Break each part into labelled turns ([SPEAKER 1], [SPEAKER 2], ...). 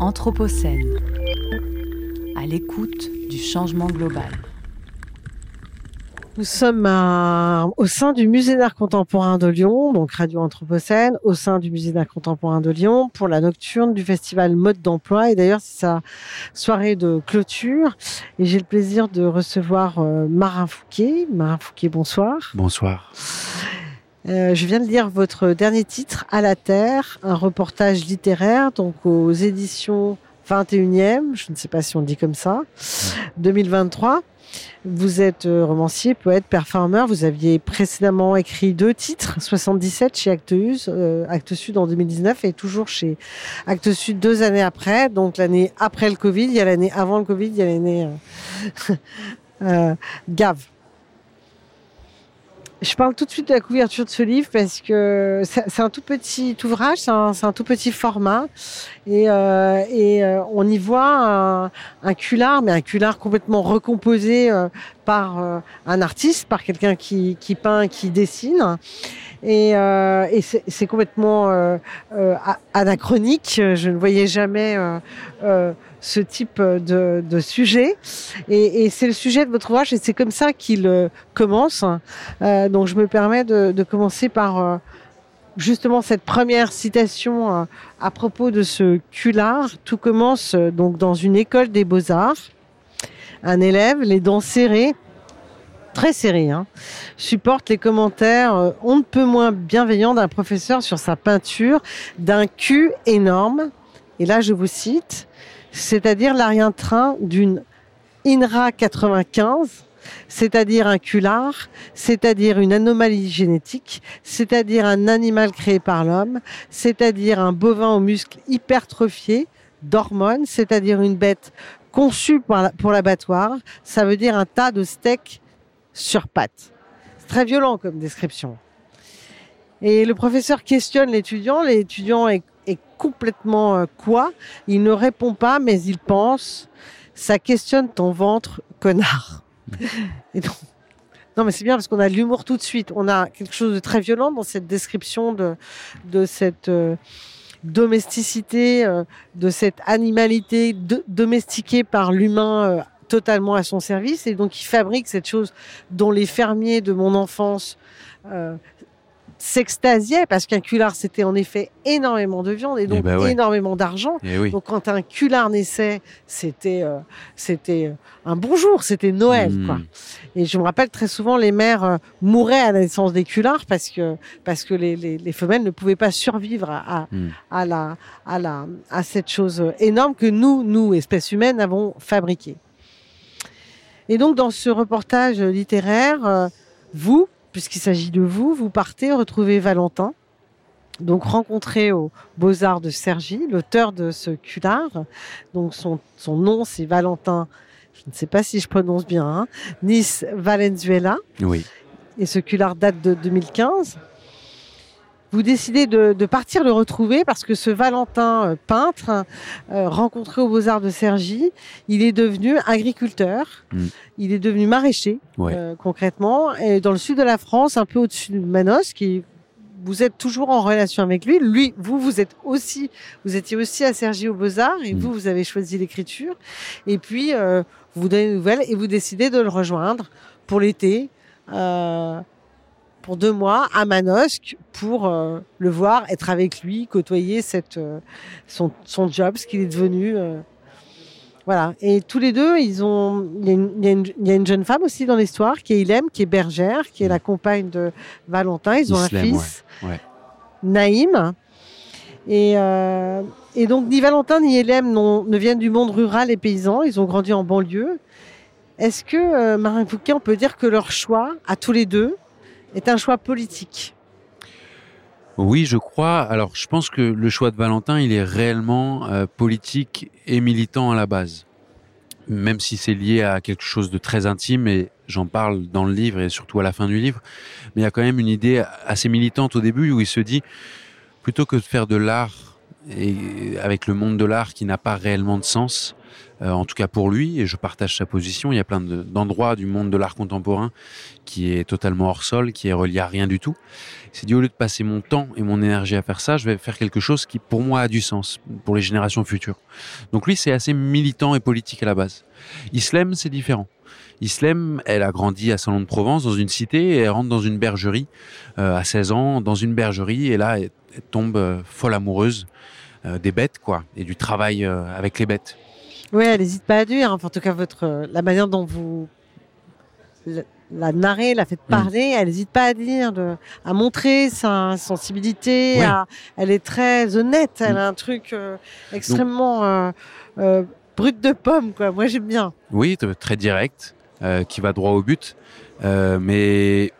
[SPEAKER 1] Anthropocène, à l'écoute du changement global.
[SPEAKER 2] Nous sommes au sein du Musée d'art contemporain de Lyon, donc Radio Anthropocène, au sein du Musée d'art contemporain de Lyon pour la nocturne du festival Mode d'emploi. Et d'ailleurs, c'est sa soirée de clôture. Et j'ai le plaisir de recevoir euh, Marin Fouquet. Marin Fouquet, bonsoir.
[SPEAKER 3] Bonsoir.
[SPEAKER 2] Euh, je viens de lire votre dernier titre, À la Terre, un reportage littéraire, donc aux éditions 21e, je ne sais pas si on dit comme ça, 2023. Vous êtes euh, romancier, poète, performeur. Vous aviez précédemment écrit deux titres, 77 chez Actes, euh, Actes Sud en 2019 et toujours chez Actes Sud deux années après. Donc l'année après le Covid, il y a l'année avant le Covid, il y a l'année euh, Gave. Je parle tout de suite de la couverture de ce livre parce que c'est un tout petit ouvrage, c'est un, tout petit format. Et, euh, euh, on y voit un, culard, mais un culard complètement recomposé euh, par un artiste, par quelqu'un qui, peint, qui dessine. Et c'est complètement anachronique. Je ne voyais jamais ce type de, de sujet. Et, c'est le sujet de votre ouvrage et c'est comme ça qu'il euh, commence. Euh, donc je me permets de, commencer par euh, justement cette première citation euh, à propos de ce culard. Tout commence donc dans une école des beaux-arts. Un élève, les dents serrées, très serrées, hein, supporte les commentaires on ne peut moins bienveillants d'un professeur sur sa peinture d'un cul énorme. Et là, je vous cite, c'est-à-dire l'arrière-train d'une INRA 95, c'est-à-dire un culard, c'est-à-dire une anomalie génétique, c'est-à-dire un animal créé par l'homme, c'est-à-dire un bovin aux muscles hypertrophiés d'hormones, c'est-à-dire une bête conçue pour l'abattoir, ça veut dire un tas de steaks sur pattes. C'est très violent comme description. Et le professeur questionne l'étudiant, l'étudiant est complètement euh, quoi Il ne répond pas, mais il pense. Ça questionne ton ventre, connard. Et donc, non, mais c'est bien parce qu'on a l'humour tout de suite. On a quelque chose de très violent dans cette description de, de cette euh, domesticité, euh, de cette animalité domestiquée par l'humain totalement à son service. Et donc, il fabrique cette chose dont les fermiers de mon enfance s'extasiait parce qu'un culard c'était en effet énormément de viande et donc eh ben énormément d'argent. Eh donc quand un culard naissait, c'était euh, c'était euh, un bonjour, c'était Noël hmm. quoi. Et je me rappelle très souvent les mères euh, mouraient à la naissance des culards parce que parce que les, les, les femelles ne pouvaient pas survivre à, hmm. à, la à la à cette chose énorme que nous nous espèces humaines avons fabriquée. Et donc dans ce reportage littéraire, vous puisqu'il s'agit de vous, vous partez retrouver Valentin, donc rencontré aux Beaux-Arts de Sergi, l'auteur de ce culard. Donc son, son nom, c'est Valentin, je ne sais pas si je prononce bien, hein, Nice Valenzuela.
[SPEAKER 3] Oui.
[SPEAKER 2] Et ce culard date de 2015 vous décidez de, de, partir le retrouver parce que ce Valentin euh, peintre, euh, rencontré aux Beaux-Arts de Cergy, il est devenu agriculteur, mm. il est devenu maraîcher, euh, concrètement, et dans le sud de la France, un peu au-dessus de Manos, qui vous êtes toujours en relation avec lui. Lui, vous, vous êtes aussi, vous étiez aussi à Cergy aux Beaux-Arts, et vous, vous avez choisi l'écriture. Et puis, euh, vous donnez des nouvelles et vous décidez de le rejoindre pour l'été. Euh, pour deux mois à Manosque pour euh, le voir, être avec lui, côtoyer cette, euh, son, son, job, ce qu'il est devenu. Euh, voilà. Et tous les deux, ils ont. Il y, y, a une jeune femme aussi dans l'histoire qui est Ilem, qui est bergère, qui est la compagne de Valentin. Ils ont un fils,
[SPEAKER 3] ouais.
[SPEAKER 2] Naïm. Et, et, donc, ni Valentin ni Ilem ne viennent du monde rural et paysan. Ils ont grandi en banlieue. Est-ce que, Marin Fouquet, on peut dire que leur choix, à tous les deux, est un choix politique.
[SPEAKER 3] Oui, je crois. Alors, je pense que le choix de Valentin, il est réellement euh, politique et militant à la base. Même si c'est lié à quelque chose de très intime, et j'en parle dans le livre et surtout à la fin du livre, mais il y a quand même une idée assez militante au début où il se dit, plutôt que de faire de l'art et avec le monde de l'art qui n'a pas réellement de sens, euh, en tout cas pour lui, et je partage sa position. Il y a plein d'endroits du monde de l'art contemporain qui est totalement hors sol, qui est relié à rien du tout. C'est dit au lieu de passer mon temps et mon énergie à faire ça, je vais faire quelque chose qui pour moi a du sens pour les générations futures. Donc lui, c'est assez militant et politique à la base. Islam, c'est différent. Islem, elle a grandi à Salon de Provence, dans une cité, et elle rentre dans une bergerie euh, à 16 ans, dans une bergerie, et là, elle, tombe euh, folle amoureuse des bêtes, quoi, et du travail avec les bêtes.
[SPEAKER 2] Oui, elle n'hésite pas à dire, en tout cas, votre, la manière dont vous la, narrez, la faites mm. parler, elle n'hésite pas à dire, à montrer sa sensibilité, elle est très honnête, elle mm. a un truc extrêmement brut de pomme, quoi. Moi, j'aime bien.
[SPEAKER 3] Oui, très direct. Euh, qui va droit au but. Euh, mais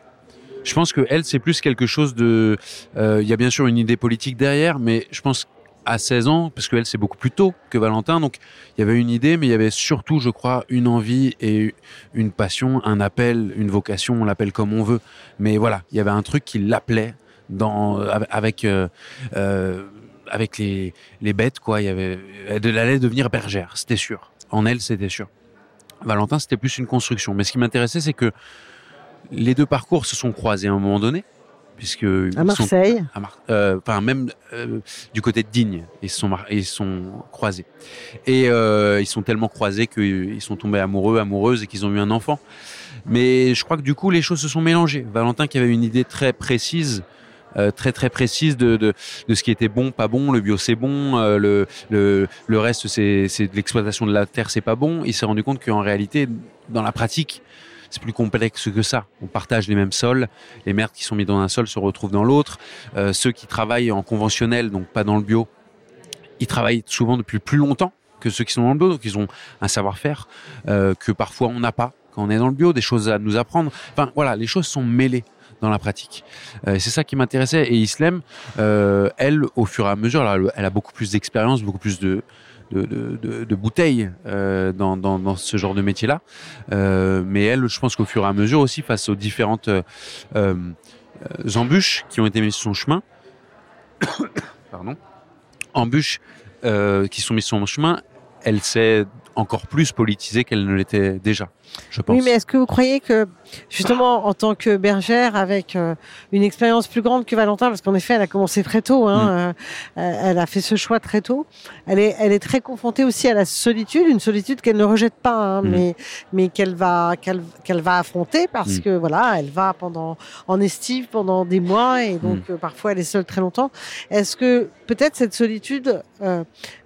[SPEAKER 3] je pense que elle, c'est plus quelque chose de. Euh, il y a bien sûr une idée politique derrière, mais je pense à 16 ans, parce qu'elle c'est beaucoup plus tôt que Valentin, donc il y avait une idée, mais il y avait surtout, je crois, une envie et une passion, un appel, une vocation, on l'appelle comme on veut. Mais voilà, il y avait un truc qui l'appelait dans avec euh, avec les, les bêtes, quoi. Il elle allait devenir bergère, c'était sûr. En elle, c'était sûr. Valentin, c'était plus une construction. Mais ce qui m'intéressait, c'est que les deux parcours se sont croisés à un moment donné, puisque
[SPEAKER 2] à Marseille,
[SPEAKER 3] euh, enfin même euh, du côté de Digne, ils sont ils sont croisés et euh, ils sont tellement croisés qu'ils sont tombés amoureux, amoureuses et qu'ils ont eu un enfant. Mais je crois que du coup les choses se sont mélangées. Valentin qui avait une idée très précise euh, très très précise de, de, de, ce qui était bon, pas bon. Le bio c'est bon, le, le, le reste c'est de l'exploitation de la terre, c'est pas bon. Il s'est rendu compte qu'en réalité, dans la pratique, c'est plus complexe que ça. On partage les mêmes sols, les merdes qui sont mis dans un sol se retrouvent dans l'autre. Euh, ceux qui travaillent en conventionnel, donc pas dans le bio, ils travaillent souvent depuis plus longtemps que ceux qui sont dans le bio, donc ils ont un savoir-faire euh, que parfois on n'a pas quand on est dans le bio, des choses à nous apprendre. Enfin voilà, les choses sont mêlées dans la pratique. Euh, c'est ça qui m'intéressait. Et Islem, elle, au fur et à mesure, elle a beaucoup plus d'expérience, beaucoup plus de, de, de, de, bouteilles euh, dans, dans, dans, ce genre de métier-là. Euh, mais elle, je pense qu'au fur et à mesure aussi, face aux différentes euh, euh embûches qui ont été mises sur son chemin, embûches qui sont mises sur son chemin, elle s'est encore plus politisée qu'elle ne l'était déjà, je pense.
[SPEAKER 2] Oui, mais est-ce que vous croyez que, justement, en tant que bergère, avec euh, une expérience plus grande que Valentin, parce qu'en effet, elle a commencé très tôt, hein, mm. euh, elle a fait ce choix très tôt, elle est, elle est très confrontée aussi à la solitude, une solitude qu'elle ne rejette pas, hein, mm. mais, mais qu'elle va, qu'elle, qu'elle va affronter parce mm. que, voilà, elle va pendant, en estive pendant des mois et donc euh, parfois elle est seule très longtemps. Est-ce que peut-être cette solitude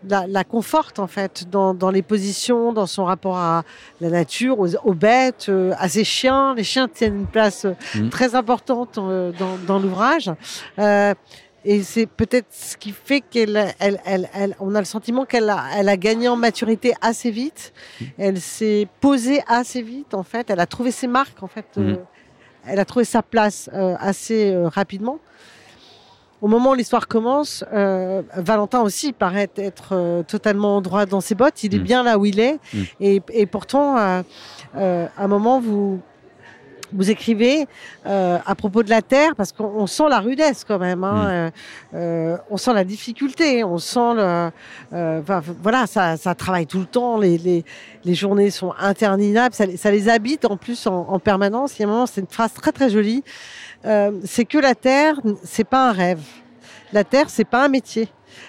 [SPEAKER 2] la, la, conforte, en fait, dans, dans les positions dans son rapport à la nature, aux, bêtes, euh, à ses chiens. Les chiens tiennent une place euh, mm. très importante euh, dans, l'ouvrage. et c'est peut-être ce qui fait qu'elle, elle, elle, on a le sentiment qu'elle a, elle a gagné en maturité assez vite. Mm. Elle s'est posée assez vite, en fait. Elle a trouvé ses marques, en fait. Mm. elle a trouvé sa place assez rapidement au moment où l'histoire commence, euh, Valentin aussi paraît être euh, totalement droit dans ses bottes. Il est mm. bien là où il est. Mm. Et, et, pourtant, euh, euh, à un moment, vous, vous écrivez euh, à propos de la terre, parce qu'on sent la rudesse quand même. Hein, mm. on sent la difficulté, on sent le. voilà, ça, ça travaille tout le temps. Les, les, les journées sont interminables. Ça, ça, les habite en plus en, en permanence. Il y a un moment, c'est une phrase très très jolie. Euh, c'est que la terre, c'est pas un rêve. La terre, c'est pas un métier.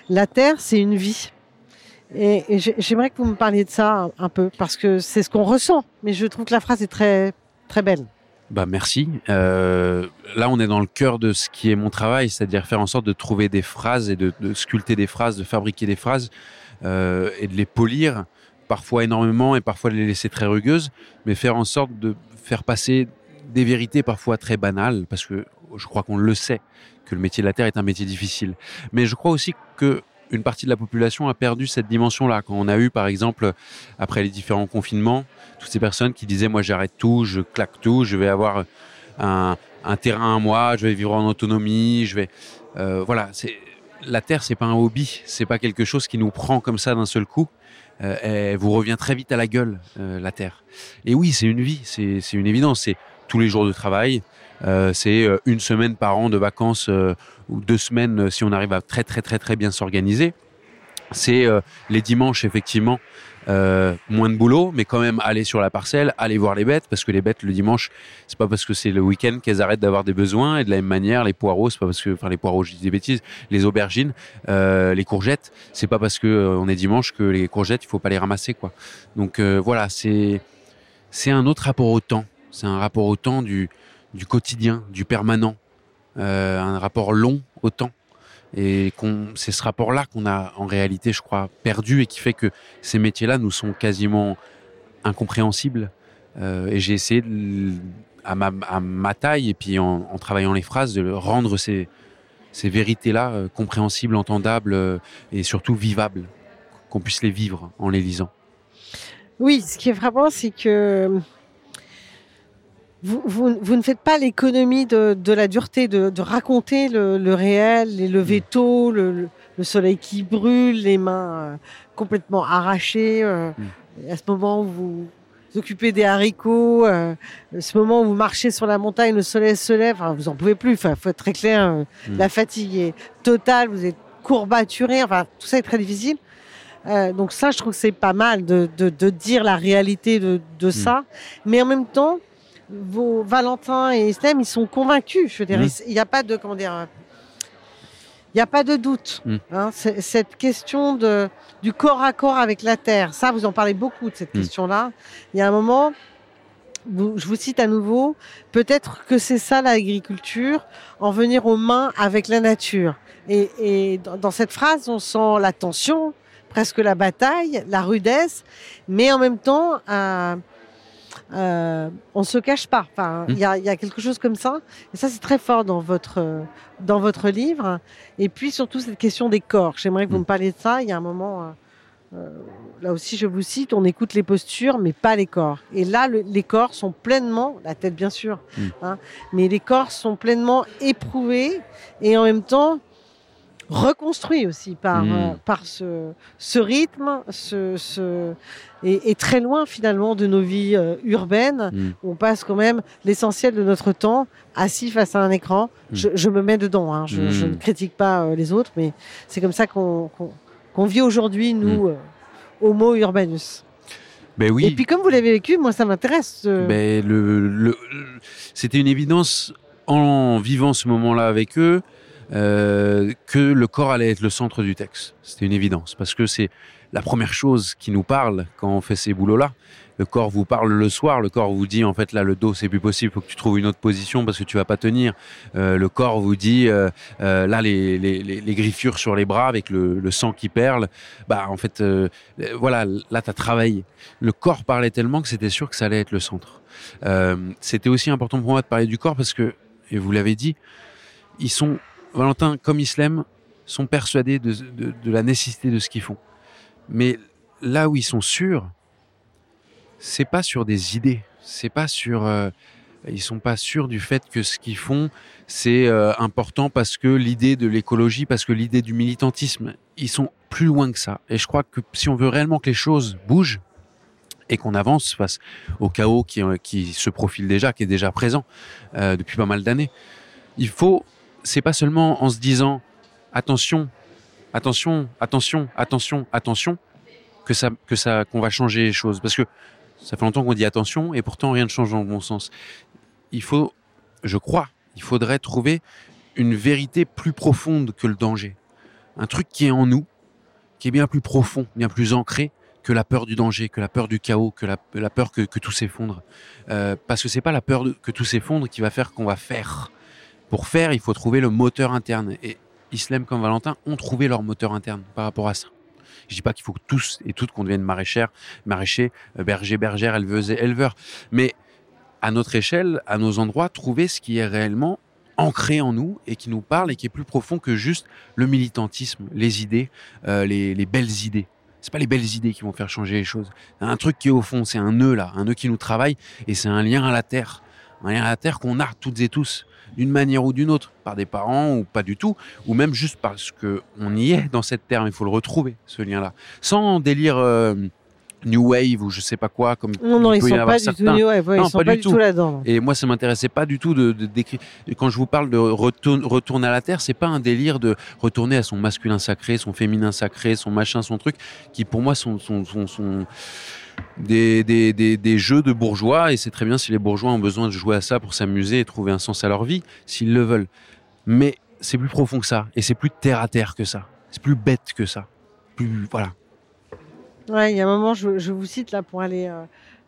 [SPEAKER 2] La terre, c'est une vie. Et, j'aimerais que vous me parliez de ça un, peu, parce que c'est ce qu'on ressent. Mais je trouve que la phrase est très, très belle.
[SPEAKER 3] Bah merci. Euh, là, on est dans le cœur de ce qui est mon travail, c'est-à-dire faire en sorte de trouver des phrases et de, sculpter des phrases, de fabriquer des phrases euh, et de les polir, parfois énormément et parfois de les laisser très rugueuses, mais faire en sorte de faire passer des vérités parfois très banales, parce que je crois qu'on le sait, que le métier de la terre est un métier difficile. Mais je crois aussi que une partie de la population a perdu cette dimension-là. Quand on a eu, par exemple, après les différents confinements, toutes ces personnes qui disaient, moi j'arrête tout, je claque tout, je vais avoir un, terrain à moi, je vais vivre en autonomie, je vais... Euh, voilà, c'est la terre, c'est pas un hobby, c'est pas quelque chose qui nous prend comme ça d'un seul coup. Euh, elle vous revient très vite à la gueule, euh, la terre. Et oui, c'est une vie, c'est une évidence. C'est tous les jours de travail. Euh, c'est euh, une semaine par an de vacances euh, ou deux semaines si on arrive à très très très très bien s'organiser. C'est les dimanches, effectivement, moins de boulot, mais quand même aller sur la parcelle, aller voir les bêtes, parce que les bêtes le dimanche, c'est pas parce que c'est le week-end qu'elles arrêtent d'avoir des besoins. Et de la même manière, les poireaux, c'est pas parce que, enfin les poireaux, je dis des bêtises, les aubergines, les courgettes, c'est pas parce que on est dimanche que les courgettes, il faut pas les ramasser, quoi. Donc voilà, c'est c'est un autre rapport au temps. C'est un rapport au temps du quotidien, du permanent, euh, un rapport long au temps. Et c'est ce rapport-là qu'on a en réalité, je crois, perdu et qui fait que ces métiers-là nous sont quasiment incompréhensibles. Euh, et j'ai essayé, à, ma, taille et puis en, travaillant les phrases, de rendre ces, vérités-là euh, compréhensibles, entendables et surtout vivables, qu'on puisse les vivre en les lisant.
[SPEAKER 2] Oui, ce qui est frappant, c'est que vous, vous, vous, ne faites pas l'économie de, de, la dureté, de, de raconter le, le, réel, les levées tôt, le, le, soleil qui brûle, les mains euh, complètement arrachées. Euh, mm. À ce moment où vous vous occupez des haricots, euh, ce moment où vous marchez sur la montagne, le soleil se lève, enfin, vous en pouvez plus. Enfin, faut être très clair, mm. la fatigue est totale, vous êtes courbaturé. Enfin, tout ça est très difficile. Euh, donc ça, je trouve que c'est pas mal de, de, de, dire la réalité de, de mm. ça. Mais en même temps, vos Valentin et Islam, ils sont convaincus. Je veux dire, mmh. il n'y a pas de comment dire, il n'y a pas de doute. Mmh. Hein, cette question de du corps à corps avec la terre, ça, vous en parlez beaucoup de cette mmh. question-là. Il y a un moment, vous, je vous cite à nouveau, peut-être que c'est ça l'agriculture, en venir aux mains avec la nature. Et, et dans, dans cette phrase, on sent la tension, presque la bataille, la rudesse, mais en même temps. Euh, euh, on se cache pas. Enfin, il mmh. y, a, y, a, quelque chose comme ça. Et ça, c'est très fort dans votre dans votre livre. Et puis surtout cette question des corps. J'aimerais que vous mmh. me parliez de ça. Il y a un moment. Euh, euh, là aussi, je vous cite, on écoute les postures, mais pas les corps. Et là, le, les corps sont pleinement, la tête bien sûr, mmh. hein, mais les corps sont pleinement éprouvés et en même temps reconstruits aussi par, mmh. euh, par ce, ce rythme, ce, ce, et, et, très loin finalement de nos vies euh, urbaines. Mmh. Où on passe quand même l'essentiel de notre temps assis face à un écran. Mmh. Je, je, me mets dedans, hein. je, je, ne critique pas euh, les autres, mais c'est comme ça qu'on qu qu vit aujourd'hui, nous, euh, homo urbanus.
[SPEAKER 3] Ben oui.
[SPEAKER 2] Et puis comme vous l'avez vécu, moi ça m'intéresse.
[SPEAKER 3] Ben, le, le, C'était une évidence en vivant ce moment-là avec eux euh, que le corps allait être le centre du texte. C'était une évidence parce que c'est la première chose qui nous parle quand on fait ces boulots-là. Le corps vous parle le soir, le corps vous dit en fait là le dos c'est plus possible, faut que tu trouves une autre position parce que tu vas pas tenir. Euh, le corps vous dit euh, là les, griffures sur les bras avec le, le sang qui perle, bah en fait voilà là tu as travaillé. Le corps parlait tellement que c'était sûr que ça allait être le centre. C'était aussi important pour moi de parler du corps parce que et vous l'avez dit, ils sont Valentin comme Islam sont persuadés de, la nécessité de ce qu'ils font. Mais là où ils sont sûrs, c'est pas sur des idées, c'est pas sur euh, ils sont pas sûrs du fait que ce qu'ils font c'est euh, important parce que l'idée de l'écologie, parce que l'idée du militantisme, ils sont plus loin que ça. Et je crois que si on veut réellement que les choses bougent et qu'on avance face au chaos qui, qui se profile déjà, qui est déjà présent euh, depuis pas mal d'années, il faut, c'est pas seulement en se disant attention, attention, attention, attention, attention, que ça, que ça, qu'on va changer les choses. Parce que ça fait longtemps qu'on dit attention et pourtant rien ne change dans le bon sens. Il faut, je crois, il faudrait trouver une vérité plus profonde que le danger. Un truc qui est en nous, qui est bien plus profond, bien plus ancré que la peur du danger, que la peur du chaos, que la, peur que, tout s'effondre. Euh, parce que c'est pas la peur que tout s'effondre qui va faire qu'on va faire. Pour faire, il faut trouver le moteur interne. Et Islam comme Valentin ont trouvé leur moteur interne par rapport à ça. Je dis pas qu'il faut que tous et toutes qu'on devienne maraîchères, maraîchers, euh, bergers, bergères, éleveuses et éleveurs. Mais à notre échelle, à nos endroits, trouver ce qui est réellement ancré en nous et qui nous parle et qui est plus profond que juste le militantisme, les idées, euh, les, les belles idées. C'est pas les belles idées qui vont faire changer les choses. Un truc qui est au fond, c'est un nœud là, un nœud qui nous travaille et c'est un lien à la terre, un lien à la terre qu'on a toutes et tous d'une manière ou d'une autre, par des parents ou pas du tout, ou même juste parce que on y est dans cette terre, il faut le retrouver, ce lien-là. Sans délire, euh, new wave ou je sais pas quoi comme
[SPEAKER 2] Non, non,
[SPEAKER 3] il
[SPEAKER 2] ils sont pas du tout new wave, ouais,
[SPEAKER 3] Non,
[SPEAKER 2] ils sont
[SPEAKER 3] pas
[SPEAKER 2] pas,
[SPEAKER 3] du tout.
[SPEAKER 2] tout là-dedans.
[SPEAKER 3] Et moi, ça m'intéressait pas du tout de, de d'écrire. Quand je vous parle de retourne, retourner à la terre, c'est pas un délire de retourner à son masculin sacré, son féminin sacré, son machin, son truc, qui pour moi sont, sont, sont, sont des, des, des, jeux de bourgeois. Et c'est très bien si les bourgeois ont besoin de jouer à ça pour s'amuser et trouver un sens à leur vie, s'ils le veulent. Mais c'est plus profond que ça, et c'est plus terre à terre que ça. C'est plus bête que ça. Plus voilà.
[SPEAKER 2] Ouais, il y a un moment, je, je vous cite là pour aller euh,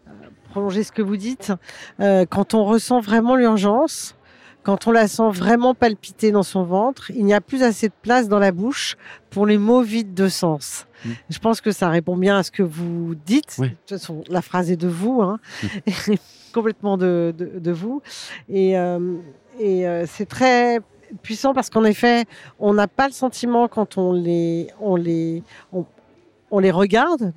[SPEAKER 2] euh, prolonger ce que vous dites. Euh, quand on ressent vraiment l'urgence, quand on la sent vraiment palpiter dans son ventre, il n'y a plus assez de place dans la bouche pour les mots vides de sens.
[SPEAKER 3] Mm.
[SPEAKER 2] Je pense que ça répond bien à ce que vous dites.
[SPEAKER 3] Oui.
[SPEAKER 2] De toute façon, la phrase est de vous, hein. complètement de, de, de vous. Et, euh, et euh, c'est très puissant parce qu'en effet, on n'a pas le sentiment quand on les, on les, on, on les regarde,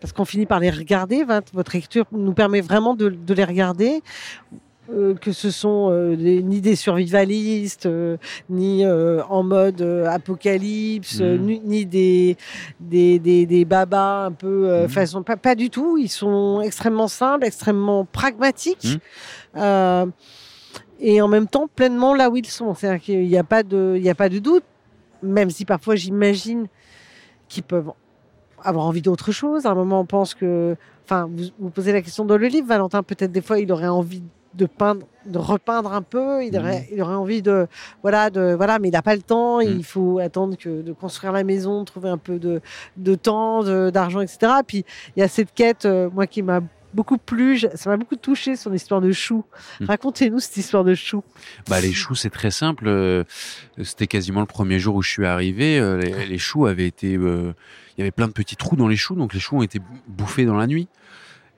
[SPEAKER 2] parce qu'on finit par les regarder. Votre votre lecture nous permet vraiment de, de les regarder. Euh, que ce sont euh, des- ni des survivalistes, euh, ni en mode apocalypse,
[SPEAKER 3] Mhm.
[SPEAKER 2] ni, ni des, des, des, des babas un peu
[SPEAKER 3] Mhm.
[SPEAKER 2] façon. Pas, pas du tout. Ils sont extrêmement simples, extrêmement pragmatiques. Euh, et en même temps pleinement là où ils sont. C'est-à-dire qu'il n'y a, pas de- il y a pas de doute, même si parfois j'imagine qu'ils peuvent avoir envie d'autre chose. À un moment, on pense que. Enfin, vous, vous posez la question dans le livre, Valentin, peut-être des fois, il aurait envie de peindre, de repeindre un peu. Il aurait, il aurait envie de, voilà, de, voilà, mais il n'a pas le temps.
[SPEAKER 3] Mm.
[SPEAKER 2] Il faut attendre que de construire la maison, trouver un peu de, de temps, de- d'argent, etc. Puis il y a cette quête, euh, moi, qui m'a beaucoup plu. Ça m'a beaucoup touché son histoire de chou.
[SPEAKER 3] Mm.
[SPEAKER 2] Racontez-nous cette histoire de chou.
[SPEAKER 3] Bah, les choux, c'est très simple. Euh, C'était quasiment le premier jour où je suis arrivé. Euh, Les, les choux avaient été. euh, Il y avait plein de petits trous dans les choux, donc les choux ont été bou- bouffés dans la nuit.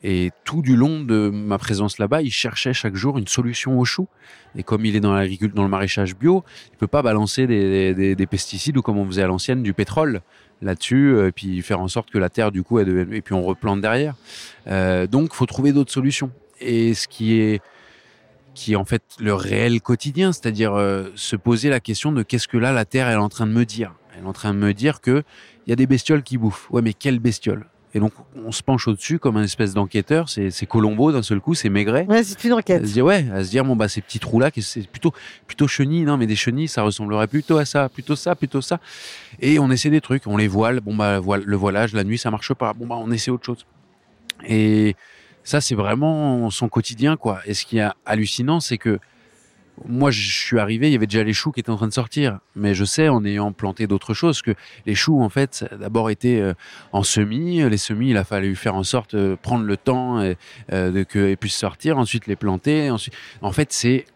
[SPEAKER 3] Et tout du long de ma présence là-bas, il cherchait chaque jour une solution aux choux. Et comme il est dans l'agriculture, dans le maraîchage bio, il peut pas balancer des, des- des pesticides ou comme on faisait à l'ancienne du pétrole là-dessus, euh, et puis faire en sorte que la terre du coup, elle devienne- et puis on replante derrière. Euh, donc, faut trouver d'autres solutions. Et ce qui est qui en fait le réel quotidien, c'est-à-dire euh, se poser la question de qu'est-ce que là la Terre elle est en train de me dire. Elle est en train de me dire que il y a des bestioles qui bouffent. Ouais, mais quelles bestioles Et donc on se penche au-dessus comme un espèce d'enquêteur. C'est c'est Colombo d'un seul coup, c'est Maigret.
[SPEAKER 2] Ouais, c'est une
[SPEAKER 3] À
[SPEAKER 2] enquête.
[SPEAKER 3] se dire ouais, à se dire bon bah ces petits trous là, c'est plutôt plutôt chenilles, non mais des chenilles, ça ressemblerait plutôt à ça, plutôt ça, plutôt ça. Et on essaie des trucs, on les voile, bon bah voile, le voilage la nuit ça marche pas, bon bah on essaie autre chose. Et ça c'est vraiment son quotidien quoi. Et ce qui est hallucinant c'est que moi je suis arrivé, il y avait déjà les choux qui étaient en train de sortir, mais je sais en ayant planté d'autres choses que les choux en fait d'abord été euh, en semis, les semis il a fallu faire en sorte euh, prendre le temps et, euh, de qu'ils puissent sortir, ensuite les planter, ensuite en fait c'est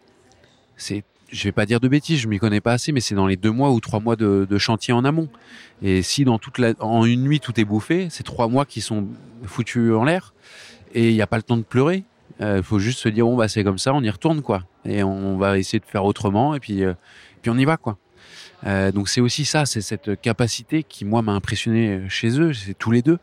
[SPEAKER 3] c'est je vais pas dire de bêtises, je m'y connais pas assez, mais c'est dans les deux mois ou trois mois de, de chantier en amont. Et si dans toute la, en une nuit tout est bouffé, c'est trois mois qui sont foutus en l'air et il n'y a pas le temps de pleurer. Il faut juste se dire bon bah c'est comme ça, on y retourne quoi, et on va essayer de faire autrement et puis euh, puis on y va quoi. Euh, donc c'est aussi ça, c'est cette capacité qui moi m'a impressionné chez eux, c'est tous les deux,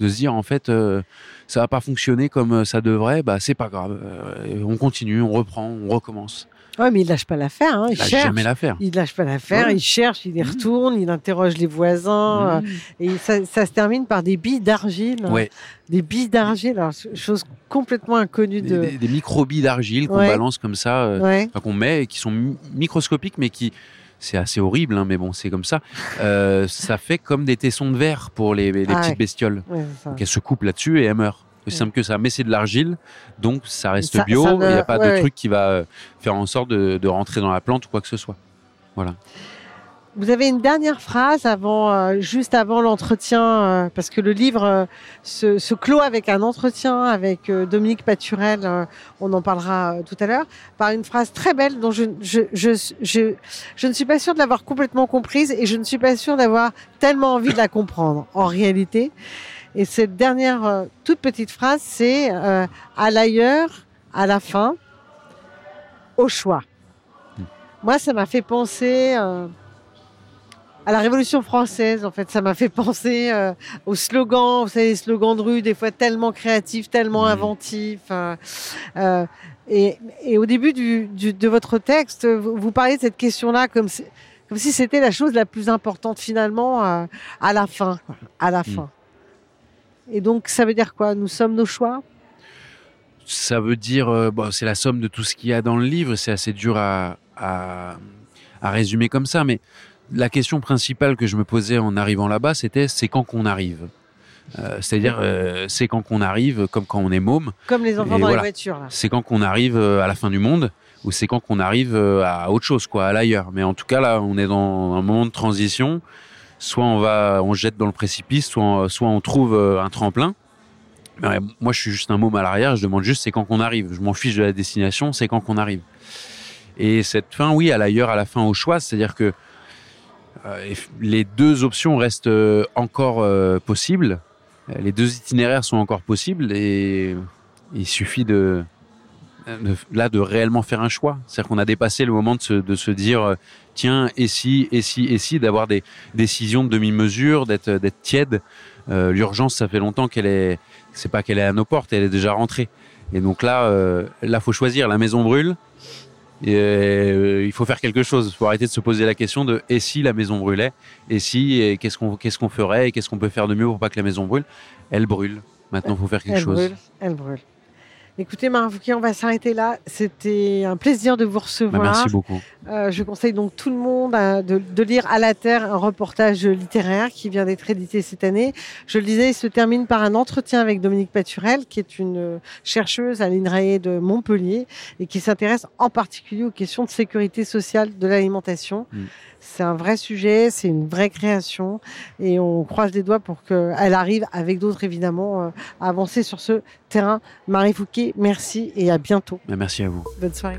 [SPEAKER 3] de se dire en fait euh, ça va pas fonctionner comme ça devrait, bah c'est pas grave, Euh, on continue, on reprend, on recommence.
[SPEAKER 2] Ouais, mais il lâche pas l'affaire. Hein. Il
[SPEAKER 3] Lâche
[SPEAKER 2] cherche.
[SPEAKER 3] jamais l'affaire.
[SPEAKER 2] Il lâche pas l'affaire,
[SPEAKER 3] Ouais.
[SPEAKER 2] il cherche, il y retourne, il interroge les voisins.
[SPEAKER 3] Mmh.
[SPEAKER 2] euh, et ça, ça se termine par des billes d'argile.
[SPEAKER 3] Ouais,
[SPEAKER 2] Des billes d'argile, alors, chose complètement inconnue
[SPEAKER 3] des,
[SPEAKER 2] de.
[SPEAKER 3] des, des microbilles d'argile qu'on
[SPEAKER 2] Ouais.
[SPEAKER 3] balance comme ça, euh, qu'on met et qui sont mi- microscopiques, mais qui c'est assez horrible, hein, mais bon, c'est comme ça. Euh, ça fait comme des tessons de verre pour les, les
[SPEAKER 2] Ah
[SPEAKER 3] petites
[SPEAKER 2] ouais.
[SPEAKER 3] bestioles.
[SPEAKER 2] ouais.
[SPEAKER 3] Donc elles se coupent là-dessus et elles meurent. Aussi simple que ça. Mais c'est de l'argile, donc ça reste
[SPEAKER 2] Ça-
[SPEAKER 3] bio. Il n'y a pas
[SPEAKER 2] ouais,
[SPEAKER 3] de
[SPEAKER 2] ouais.
[SPEAKER 3] truc qui va euh, faire en sorte de, de rentrer dans la plante ou quoi que ce soit. Voilà.
[SPEAKER 2] Vous avez une dernière phrase avant, euh, juste avant l'entretien, euh, parce que le livre euh, se, se clôt avec un entretien avec Dominique Paturel, on en parlera tout à l'heure, par une phrase très belle dont je, je, je, je, je ne suis pas sûre de l'avoir complètement comprise et je ne suis pas sûre d'avoir tellement envie de la comprendre en réalité. Et cette dernière euh, toute petite phrase, c'est euh, à l'ailleurs, à la fin, au choix. Moi, ça m'a fait penser euh, à la Révolution française. En fait, ça m'a fait penser euh, aux slogans. Vous savez, les slogans de rue, des fois tellement créatifs, tellement inventifs. euh, et, et au début du, du- de votre texte, vous, vous parliez de cette question-là comme si, comme si c'était la chose la plus importante finalement euh, à la fin. à la
[SPEAKER 3] Mhm.
[SPEAKER 2] fin. Et donc, ça veut dire quoi? Nous sommes nos choix?
[SPEAKER 3] Ça veut dire, euh, bon, c'est la somme de tout ce qu'il y a dans le livre. C'est assez dur à, à, à résumer comme ça, mais la question principale que je me posais en arrivant là-bas, c'était c'est quand qu'on arrive. Euh, C'est-à-dire, euh, c'est quand qu'on arrive, comme quand on est môme.
[SPEAKER 2] Comme les enfants dans
[SPEAKER 3] voilà.
[SPEAKER 2] les voitures.
[SPEAKER 3] C'est quand qu'on arrive à la fin du monde, ou c'est quand qu'on arrive à autre chose, quoi, à l'ailleurs. Mais en tout cas, là, on est dans un moment de transition. Soit on va, on jette dans le précipice, soit on, soit on trouve euh, un tremplin. Moi, je suis juste un môme à l'arrière. Je demande juste c'est quand qu'on arrive. Je m'en fiche de la destination, c'est quand qu'on arrive. Et cette fin, oui, à l'ailleurs, à la fin, au choix, c'est-à-dire que euh, les deux options restent euh, encore possibles. Les deux itinéraires sont encore possibles et il suffit de- là de réellement faire un choix. C'est-à-dire qu'on a dépassé le moment de se, de se dire euh, tiens et si et si et si d'avoir des décisions de demi-mesure, d'être d'être tiède. Euh, L'urgence, ça fait longtemps qu'elle est, c'est pas qu'elle est à nos portes, elle est déjà rentrée. Et donc là, euh, là faut choisir. La maison brûle. Et euh, il faut faire quelque chose. Il faut arrêter de se poser la question de et si la maison brûlait? Et si et qu'est-ce qu'on qu'est-ce qu'on ferait? Et qu'est-ce qu'on peut faire de mieux pour pas que la maison brûle? Elle brûle. Maintenant, il faut faire quelque
[SPEAKER 2] Elle
[SPEAKER 3] chose.
[SPEAKER 2] brûle, elle brûle. Écoutez, Fouquet, on va s'arrêter là. C'était un plaisir de vous
[SPEAKER 3] Bah,
[SPEAKER 2] recevoir.
[SPEAKER 3] merci beaucoup.
[SPEAKER 2] Euh, je conseille donc tout le monde hein, de, de lire à la Terre un reportage littéraire qui vient d'être édité cette année. Je le disais, il se termine par un entretien avec Dominique Paturel, qui est une euh, chercheuse à l'INRAE de Montpellier et qui s'intéresse en particulier aux questions de sécurité sociale de l'alimentation.
[SPEAKER 3] Mm.
[SPEAKER 2] C'est un vrai sujet, c'est une vraie création et on croise les doigts pour qu'elle arrive, avec d'autres évidemment, euh, à avancer sur ce terrain. Marie Fouquet, merci et à bientôt.
[SPEAKER 3] Bah, merci à vous.
[SPEAKER 2] Bonne soirée.